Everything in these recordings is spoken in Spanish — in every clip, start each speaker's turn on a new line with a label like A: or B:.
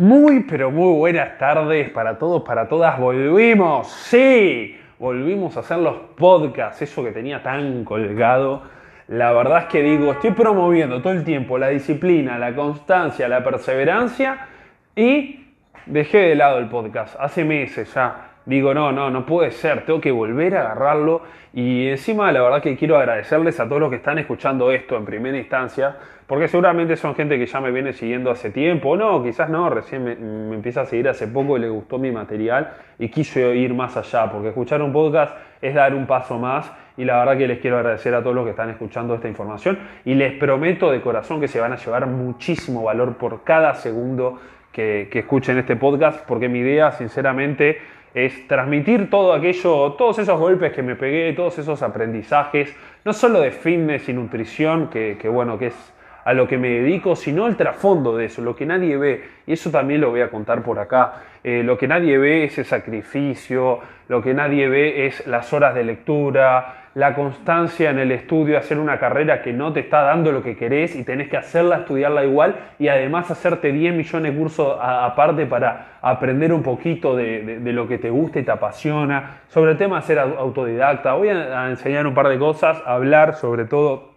A: Muy, pero muy buenas tardes para todos, para todas. Volvimos, sí, volvimos a hacer los podcasts, eso que tenía tan colgado. La verdad es que digo, estoy promoviendo todo el tiempo la disciplina, la constancia, la perseverancia y dejé de lado el podcast. Hace meses ya digo, no, no, no puede ser, tengo que volver a agarrarlo. Y encima, la verdad que quiero agradecerles a todos los que están escuchando esto en primera instancia, porque seguramente son gente que ya me viene siguiendo hace tiempo, no, quizás no, recién me, empieza a seguir hace poco y le gustó mi material y quiso ir más allá, porque escuchar un podcast es dar un paso más y la verdad que les quiero agradecer a todos los que están escuchando esta información y les prometo de corazón que se van a llevar muchísimo valor por cada segundo que escuchen este podcast, porque mi idea, sinceramente, es transmitir todo aquello, todos esos golpes que me pegué, todos esos aprendizajes, no solo de fitness y nutrición, que, bueno, que es a lo que me dedico, sino el trasfondo de eso, lo que nadie ve, y eso también lo voy a contar por acá, eh, lo que nadie ve es el sacrificio, lo que nadie ve es las horas de lectura, la constancia en el estudio, hacer una carrera que no te está dando lo que querés y tenés que hacerla, estudiarla igual y además hacerte 10 millones de cursos aparte para aprender un poquito de, lo que te gusta y te apasiona. Sobre el tema de ser autodidacta, voy a, enseñar un par de cosas, hablar sobre todo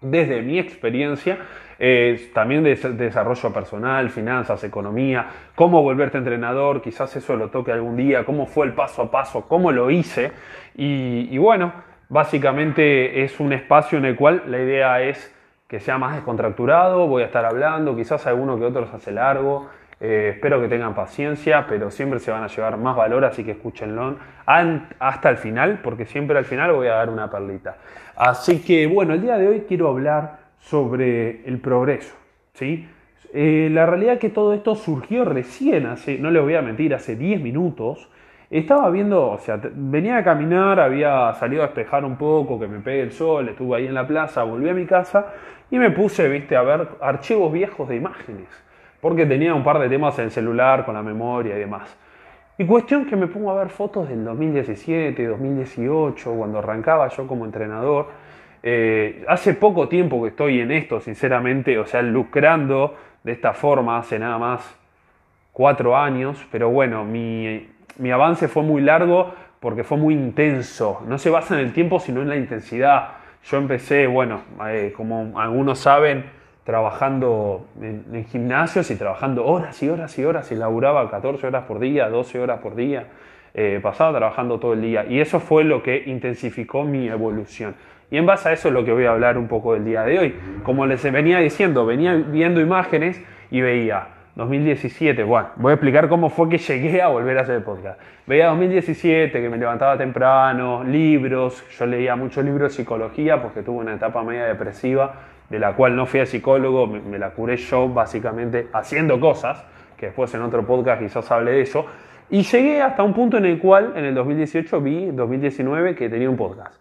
A: desde mi experiencia. Eh, también de, desarrollo personal, finanzas, economía, cómo volverte entrenador, quizás eso lo toque algún día, cómo fue el paso a paso, cómo lo hice. y bueno, Básicamente es un espacio en el cual la idea es que sea más descontracturado, voy a estar hablando, quizás alguno que otro se hace largo, eh, espero que tengan paciencia, pero siempre se van a llevar más valor, así que escúchenlo hasta el final, porque siempre al final voy a dar una perlita. Así que bueno, el día de hoy quiero hablar sobre el progreso. ¿sí? Eh, la realidad es que todo esto surgió recién, no les voy a mentir, hace 10 minutos. Estaba viendo, o sea, venía a caminar, había salido a despejar un poco, que me pegue el sol, estuve ahí en la plaza, volví a mi casa y me puse, viste, a ver archivos viejos de imágenes, porque tenía un par de temas en el celular con la memoria y demás. Y cuestión que me pongo a ver fotos del 2017, 2018, cuando arrancaba yo como entrenador. Eh, hace poco tiempo que estoy en esto, sinceramente, o sea, lucrando de esta forma, hace nada más cuatro años, pero bueno, mi, mi avance fue muy largo porque fue muy intenso. No se basa en el tiempo, sino en la intensidad. Yo empecé, bueno, eh, como algunos saben, trabajando en, gimnasios y trabajando horas y horas y horas y laburaba 14 horas por día, 12 horas por día. Eh, pasaba trabajando todo el día y eso fue lo que intensificó mi evolución. Y en base a eso es lo que voy a hablar un poco del día de hoy. Como les venía diciendo, venía viendo imágenes y veía 2017, bueno, voy a explicar cómo fue que llegué a volver a hacer podcast. Veía 2017, que me levantaba temprano, libros, yo leía muchos libros de psicología porque tuve una etapa media depresiva, de la cual no fui a psicólogo, me, la curé yo básicamente haciendo cosas, que después en otro podcast quizás hable de eso, y llegué hasta un punto en el cual en el 2018 vi, 2019, que tenía un podcast.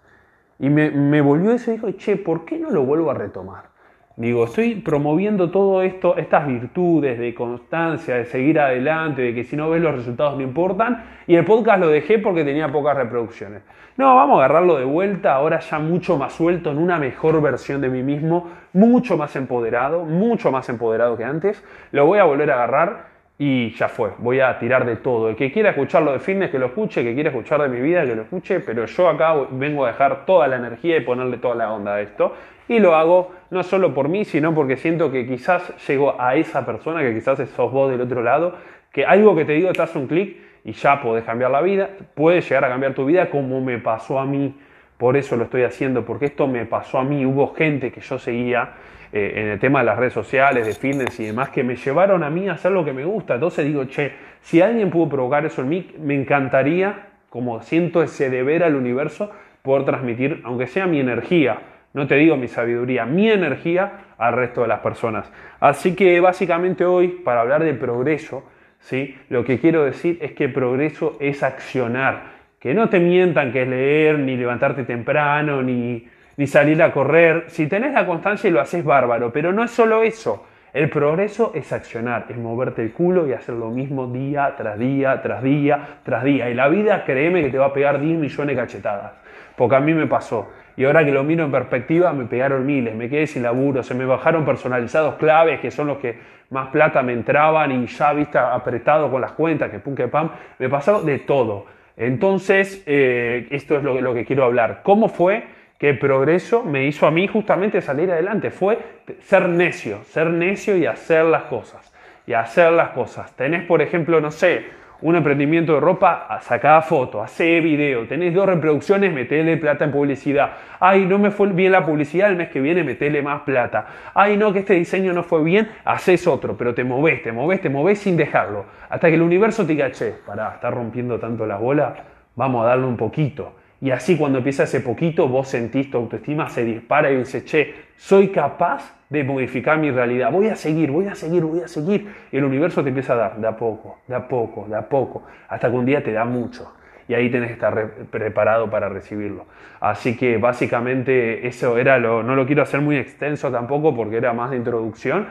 A: Y me, me volvió eso y dijo, che, ¿por qué no lo vuelvo a retomar? Digo, estoy promoviendo todo esto, estas virtudes de constancia, de seguir adelante, de que si no ves los resultados no importan. Y el podcast lo dejé porque tenía pocas reproducciones. No, vamos a agarrarlo de vuelta, ahora ya mucho más suelto, en una mejor versión de mí mismo, mucho más empoderado, mucho más empoderado que antes. Lo voy a volver a agarrar y ya fue, voy a tirar de todo. El que quiera escucharlo de fitness, que lo escuche, el que quiera escuchar de mi vida, que lo escuche, pero yo acá vengo a dejar toda la energía y ponerle toda la onda a esto. Y lo hago no solo por mí, sino porque siento que quizás llego a esa persona, que quizás sos vos del otro lado, que algo que te digo te hace un clic y ya podés cambiar la vida, puedes llegar a cambiar tu vida como me pasó a mí. Por eso lo estoy haciendo, porque esto me pasó a mí. Hubo gente que yo seguía eh, en el tema de las redes sociales, de fitness y demás, que me llevaron a mí a hacer lo que me gusta. Entonces digo, che, si alguien pudo provocar eso en mí, me encantaría, como siento ese deber al universo, poder transmitir, aunque sea mi energía, no te digo mi sabiduría, mi energía al resto de las personas. Así que básicamente hoy, para hablar de progreso, ¿sí? lo que quiero decir es que progreso es accionar. Que no te mientan que es leer, ni levantarte temprano, ni, ni salir a correr. Si tenés la constancia y lo haces bárbaro, pero no es solo eso. El progreso es accionar, es moverte el culo y hacer lo mismo día tras día, tras día, tras día. Y la vida, créeme que te va a pegar 10 millones de cachetadas. Porque a mí me pasó. y ahora que lo miro en perspectiva me pegaron miles, me quedé sin laburo, se me bajaron personalizados claves que son los que más plata me entraban y ya viste apretado con las cuentas, que pum que pam, me pasó de todo. Entonces, eh, esto es lo, lo que quiero hablar. ¿Cómo fue que progreso me hizo a mí justamente salir adelante? Fue ser necio, ser necio y hacer las cosas. Y hacer las cosas. Tenés, por ejemplo, no sé, un emprendimiento de ropa, sacá foto, hace video, tenés dos reproducciones, metele plata en publicidad. Ay, no me fue bien la publicidad, el mes que viene metele más plata. Ay, no, que este diseño no fue bien, haces otro, pero te movés, te movés, te movés sin dejarlo. Hasta que el universo te diga, che, pará, está rompiendo tanto la bola, vamos a darle un poquito. Y así cuando empieza ese poquito, vos sentís tu autoestima, se dispara y dices, che, soy capaz de modificar mi realidad. Voy a seguir, voy a seguir, voy a seguir. El universo te empieza a dar de a poco, de a poco, de a poco, hasta que un día te da mucho. Y ahí tenés que estar preparado para recibirlo. Así que básicamente eso era lo, no lo quiero hacer muy extenso tampoco porque era más de introducción,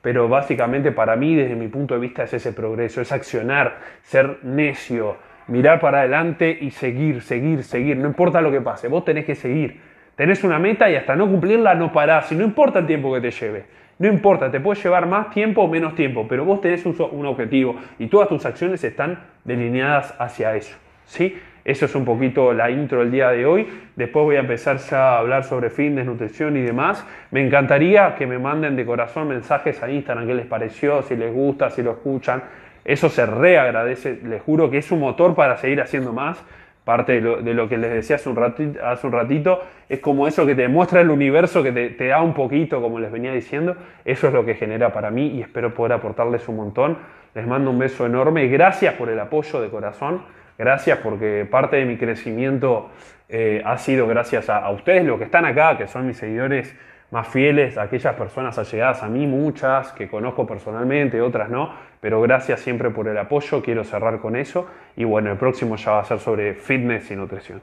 A: pero básicamente para mí desde mi punto de vista es ese progreso, es accionar, ser necio, mirar para adelante y seguir, seguir, seguir. No importa lo que pase, vos tenés que seguir. Tenés una meta y hasta no cumplirla no parás. Y no importa el tiempo que te lleve. No importa, te puede llevar más tiempo o menos tiempo, pero vos tenés un, objetivo y todas tus acciones están delineadas hacia eso. ¿sí? Eso es un poquito la intro del día de hoy. Después voy a empezar ya a hablar sobre fitness, nutrición y demás. Me encantaría que me manden de corazón mensajes a Instagram qué les pareció, si les gusta, si lo escuchan. Eso se reagradece, les juro que es un motor para seguir haciendo más parte de lo, que les decía hace un, ratito, es como eso que te demuestra el universo, que te, da un poquito, como les venía diciendo, eso es lo que genera para mí y espero poder aportarles un montón. Les mando un beso enorme, gracias por el apoyo de corazón, gracias porque parte de mi crecimiento eh, ha sido gracias a, a ustedes, los que están acá, que son mis seguidores más fieles, aquellas personas allegadas a mí, muchas que conozco personalmente, otras no, pero gracias siempre por el apoyo, quiero cerrar con eso y bueno, el próximo ya va a ser sobre fitness y nutrición.